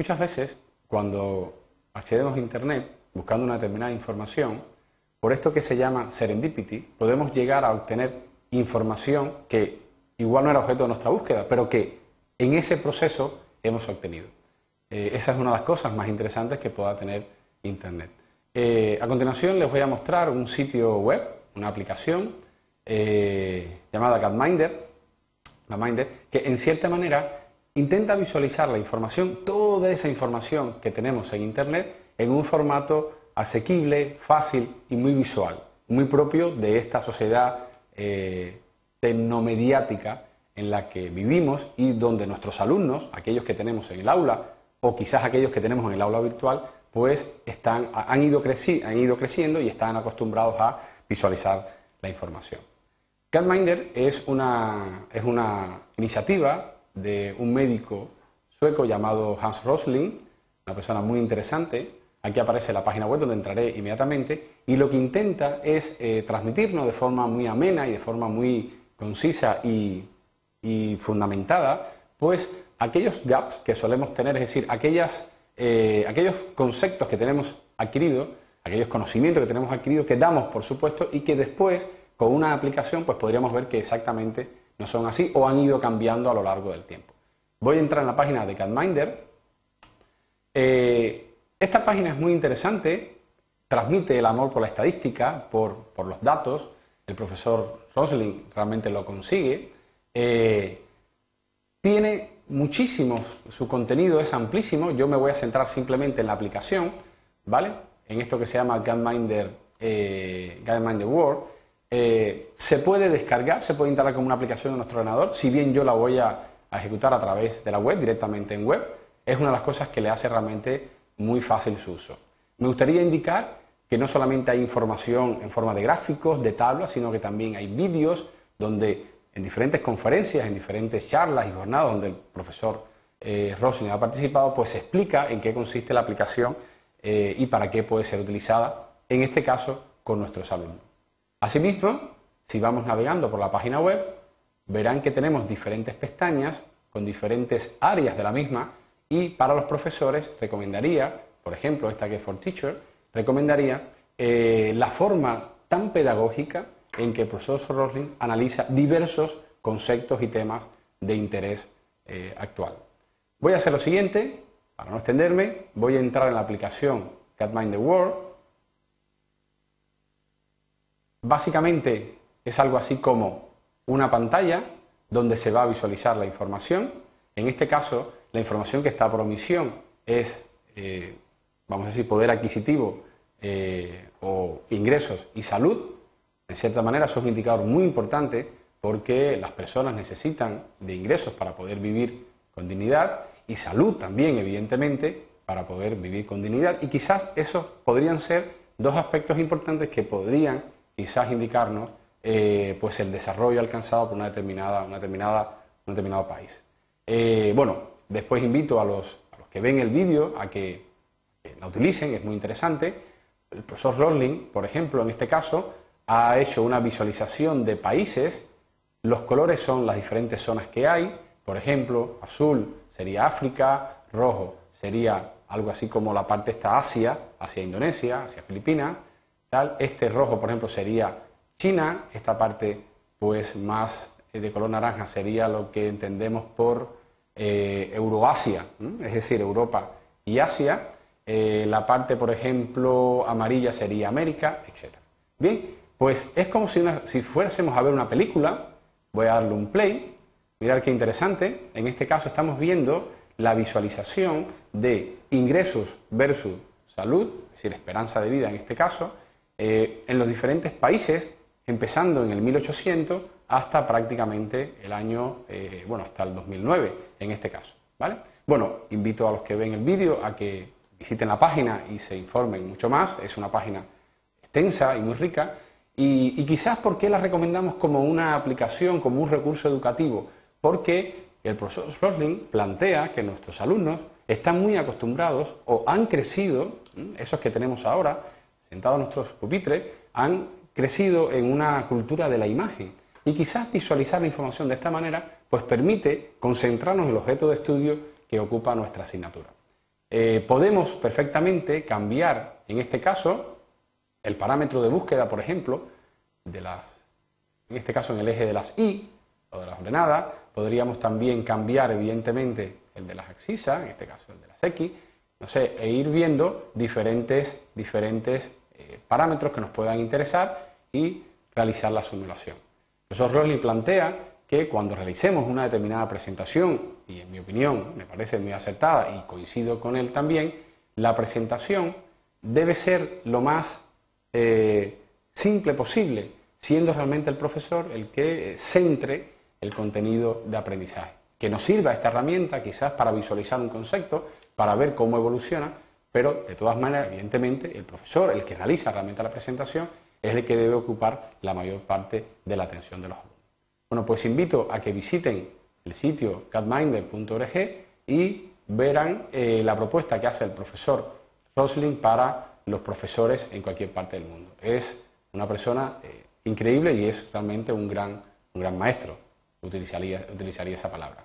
Muchas veces, cuando accedemos a Internet buscando una determinada información, por esto que se llama serendipity, podemos llegar a obtener información que igual no era objeto de nuestra búsqueda, pero que en ese proceso hemos obtenido. Eh, esa es una de las cosas más interesantes que pueda tener Internet. Eh, a continuación les voy a mostrar un sitio web, una aplicación eh, llamada CatMinder, que en cierta manera intenta visualizar la información, toda esa información que tenemos en Internet, en un formato asequible, fácil y muy visual, muy propio de esta sociedad eh, tecnomediática en la que vivimos y donde nuestros alumnos, aquellos que tenemos en el aula o quizás aquellos que tenemos en el aula virtual, pues están, han, ido creciendo y están acostumbrados a visualizar la información. CatMinder es una, es una iniciativa de un médico sueco llamado Hans Rosling, una persona muy interesante. Aquí aparece la página web donde entraré inmediatamente y lo que intenta es eh, transmitirnos de forma muy amena y de forma muy concisa y, fundamentada, pues aquellos gaps que solemos tener, es decir, aquellas, eh, aquellos conceptos que tenemos adquiridos, aquellos conocimientos que tenemos adquiridos, que damos por supuesto y que después con una aplicación pues podríamos ver que exactamente no son así o han ido cambiando a lo largo del tiempo. Voy a entrar en la página de CatMinder. Eh, esta página es muy interesante, transmite el amor por la estadística, por, los datos. El profesor Rosling realmente lo consigue. Eh, tiene muchísimo, su contenido es amplísimo. Yo me voy a centrar simplemente en la aplicación, ¿vale? En esto que se llama CatMinder, eh, World eh, se puede descargar, se puede instalar como una aplicación en nuestro ordenador, si bien yo la voy a, ejecutar a través de la web, directamente en web, es una de las cosas que le hace realmente muy fácil su uso. Me gustaría indicar que no solamente hay información en forma de gráficos, de tablas, sino que también hay vídeos donde en diferentes conferencias, en diferentes charlas y jornadas donde el profesor eh, ha participado, pues se explica en qué consiste la aplicación eh, y para qué puede ser utilizada, en este caso, con nuestros alumnos. Asimismo, si vamos navegando por la página web, verán que tenemos diferentes pestañas con diferentes áreas de la misma y para los profesores recomendaría, por ejemplo, esta que es for Teacher, recomendaría eh, la forma tan pedagógica en que el profesor Rosling analiza diversos conceptos y temas de interés eh, actual. Voy a hacer lo siguiente, para no extenderme, voy a entrar en la aplicación CatMind the World Básicamente es algo así como una pantalla donde se va a visualizar la información. En este caso, la información que está por omisión es, eh, vamos a decir, poder adquisitivo eh, o ingresos y salud. En cierta manera, eso es un indicador muy importante porque las personas necesitan de ingresos para poder vivir con dignidad y salud también, evidentemente, para poder vivir con dignidad. Y quizás esos podrían ser dos aspectos importantes que podrían quizás indicarnos eh, pues el desarrollo alcanzado por una determinada, una determinada, un determinado país. Eh, bueno, después invito a los, que ven el vídeo a que, la utilicen, es muy interesante. El profesor Rowling, por ejemplo, en este caso, ha hecho una visualización de países. Los colores son las diferentes zonas que hay. Por ejemplo, azul sería África, rojo sería algo así como la parte esta Asia, hacia Indonesia, hacia Filipinas, este rojo, por ejemplo, sería China, esta parte pues más eh, de color naranja sería lo que entendemos por eh, Euroasia, es decir, Europa y Asia. Eh, la parte, por ejemplo, amarilla sería América, etc. Bien, pues es como si, si fuésemos a ver una película, voy a darle un play, mirar qué interesante, en este caso estamos viendo la visualización de ingresos versus salud, es decir, esperanza de vida en este caso, eh, en los diferentes países, empezando en el 1800 hasta prácticamente el año, eh, bueno, hasta el 2009 en este caso. ¿vale? Bueno, invito a los que ven el vídeo a que visiten la página y se informen mucho más. Es una página extensa y muy rica. Y, quizás, ¿por qué la recomendamos como una aplicación, como un recurso educativo? Porque el profesor Rosling plantea que nuestros alumnos están muy acostumbrados o han crecido, esos que tenemos ahora, sentados en nuestros pupitres, han crecido en una cultura de la imagen. Y quizás visualizar la información de esta manera pues permite concentrarnos en el objeto de estudio que ocupa nuestra asignatura. Eh, podemos perfectamente cambiar, en este caso, el parámetro de búsqueda, por ejemplo, de las, en este caso en el eje de las Y o de las ordenadas. Podríamos también cambiar, evidentemente, el de las axisas, en este caso el de las X, no sé, e ir viendo diferentes, diferentes eh, parámetros que nos puedan interesar y realizar la simulación. El profesor Rosling plantea que cuando realicemos una determinada presentación, y en mi opinión me parece muy acertada y coincido con él también, la presentación debe ser lo más eh, simple posible, siendo realmente el profesor el que centre el contenido de aprendizaje. Que nos sirva esta herramienta quizás para visualizar un concepto, para ver cómo evoluciona, pero de todas maneras, evidentemente, el profesor, el que realiza realmente la presentación, es el que debe ocupar la mayor parte de la atención de los alumnos. Bueno, pues invito a que visiten el sitio catminder.org y verán eh, la propuesta que hace el profesor Rosling para los profesores en cualquier parte del mundo. Es una persona eh, increíble y es realmente un gran, un gran maestro, utilizaría, utilizaría esa palabra.